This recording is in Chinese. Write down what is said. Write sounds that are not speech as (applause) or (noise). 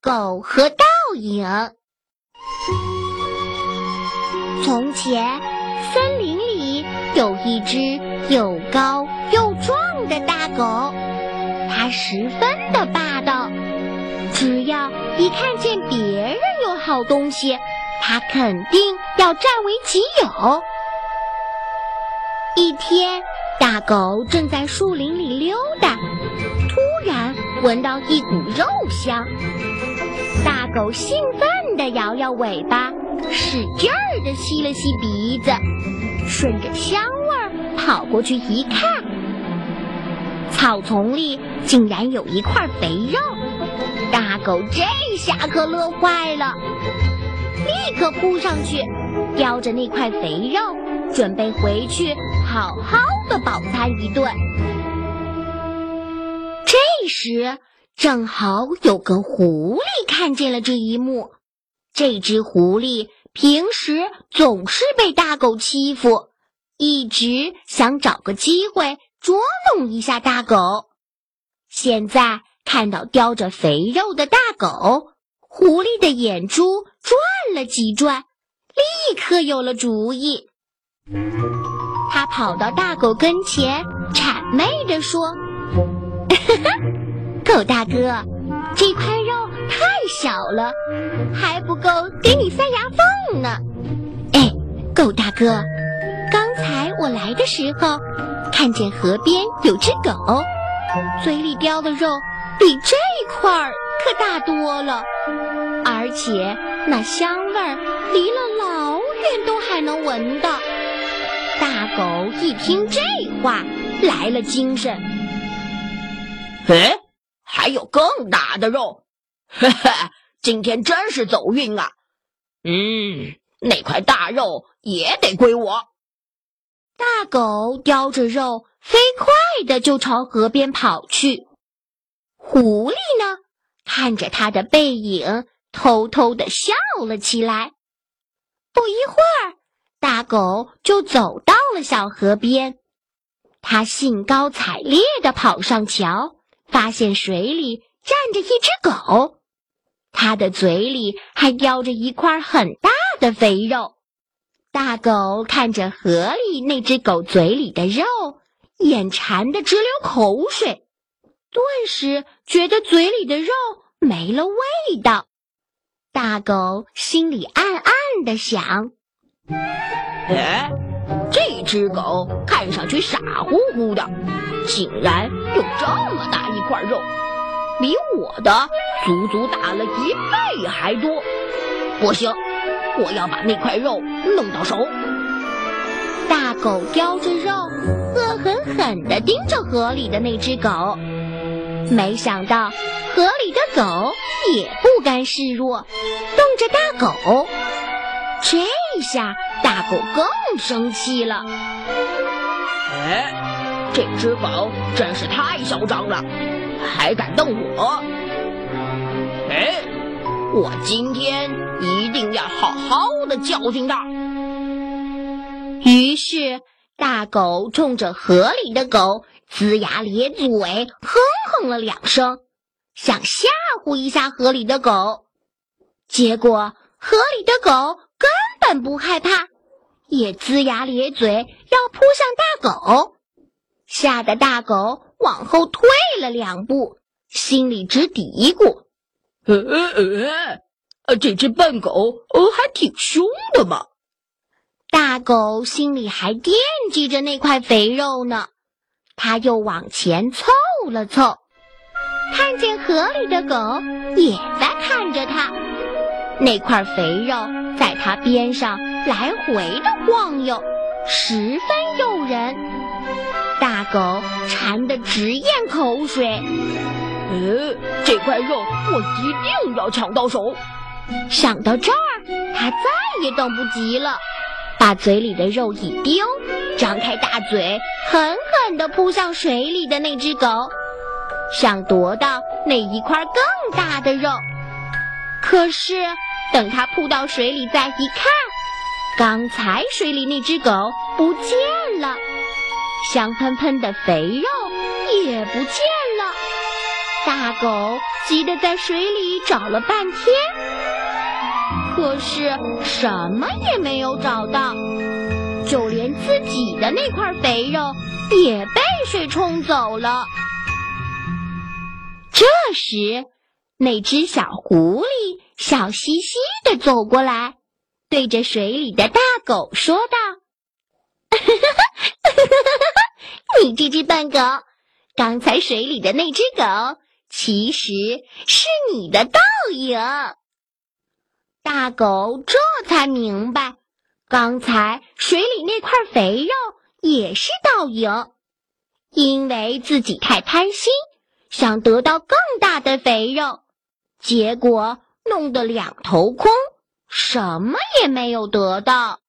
狗和倒影。从前，森林里有一只又高又壮的大狗，它十分的霸道，只要一看见别人有好东西，它肯定要占为己有。一天，大狗正在树林里溜达，突然闻到一股肉香。大狗兴奋地摇摇尾巴，使劲儿地吸了吸鼻子，顺着香味儿跑过去一看，草丛里竟然有一块肥肉。大狗这下可乐坏了，立刻扑上去，叼着那块肥肉，准备回去。好好的饱餐一顿。时，正好有个狐狸看见了这一幕。这只狐狸平时总是被大狗欺负，一直想找个机会捉弄一下大狗。现在看到叼着肥肉的大狗，狐狸的眼珠转了几转，立刻有了主意。他跑到大狗跟前，谄媚地说：“哈 (laughs) 哈狗大哥，这块肉太小了，还不够给你塞牙缝呢。哎，狗大哥，刚才我来的时候，看见河边有只狗，嘴里叼的肉比这块儿可大多了，而且那香味儿离了老远都还能闻到。”大狗一听这话，来了精神。哎，还有更大的肉，哈哈，今天真是走运啊！嗯，那块大肉也得归我。大狗叼着肉，飞快的就朝河边跑去。狐狸呢，看着他的背影，偷偷的笑了起来。不一会儿。大狗就走到了小河边，它兴高采烈的跑上桥，发现水里站着一只狗，它的嘴里还叼着一块很大的肥肉。大狗看着河里那只狗嘴里的肉，眼馋得直流口水，顿时觉得嘴里的肉没了味道。大狗心里暗暗地想。哎，只狗看上去傻乎乎的，竟然有这么大一块肉，比我的足足大了一倍还多。不行，我要把那块肉弄到手。大狗叼着肉，恶狠狠地盯着河里的那只狗，没想到河里的狗也不甘示弱，瞪着大狗。这下大狗更生气了。哎，这只狗真是太嚣张了，还敢瞪我！哎，我今天一定要好好的教训它。于是，大狗冲着河里的狗龇牙咧嘴，哼哼了两声，想吓唬一下河里的狗。结果，河里的狗。根本不害怕，也龇牙咧嘴要扑向大狗，吓得大狗往后退了两步，心里直嘀咕：“呃呃呃，这只笨狗哦还挺凶的嘛。”大狗心里还惦记着那块肥肉呢，它又往前凑了凑，看见河里的狗也在看着他，那块肥肉。在它边上来回的晃悠，十分诱人。大狗馋得直咽口水。呃，这块肉我一定要抢到手。想到这儿，它再也等不及了，把嘴里的肉一丢，张开大嘴，狠狠地扑向水里的那只狗，想夺到那一块更大的肉。可是。等他扑到水里，再一看，刚才水里那只狗不见了，香喷喷的肥肉也不见了。大狗急得在水里找了半天，可是什么也没有找到，就连自己的那块肥肉也被水冲走了。这时，那只小狐狸笑嘻嘻的走过来，对着水里的大狗说道：“ (laughs) 你这只笨狗，刚才水里的那只狗。”其实是你的倒影。大狗这才明白，刚才水里那块肥肉也是倒影，因为自己太贪心，想得到更大的肥肉，结果弄得两头空，什么也没有得到。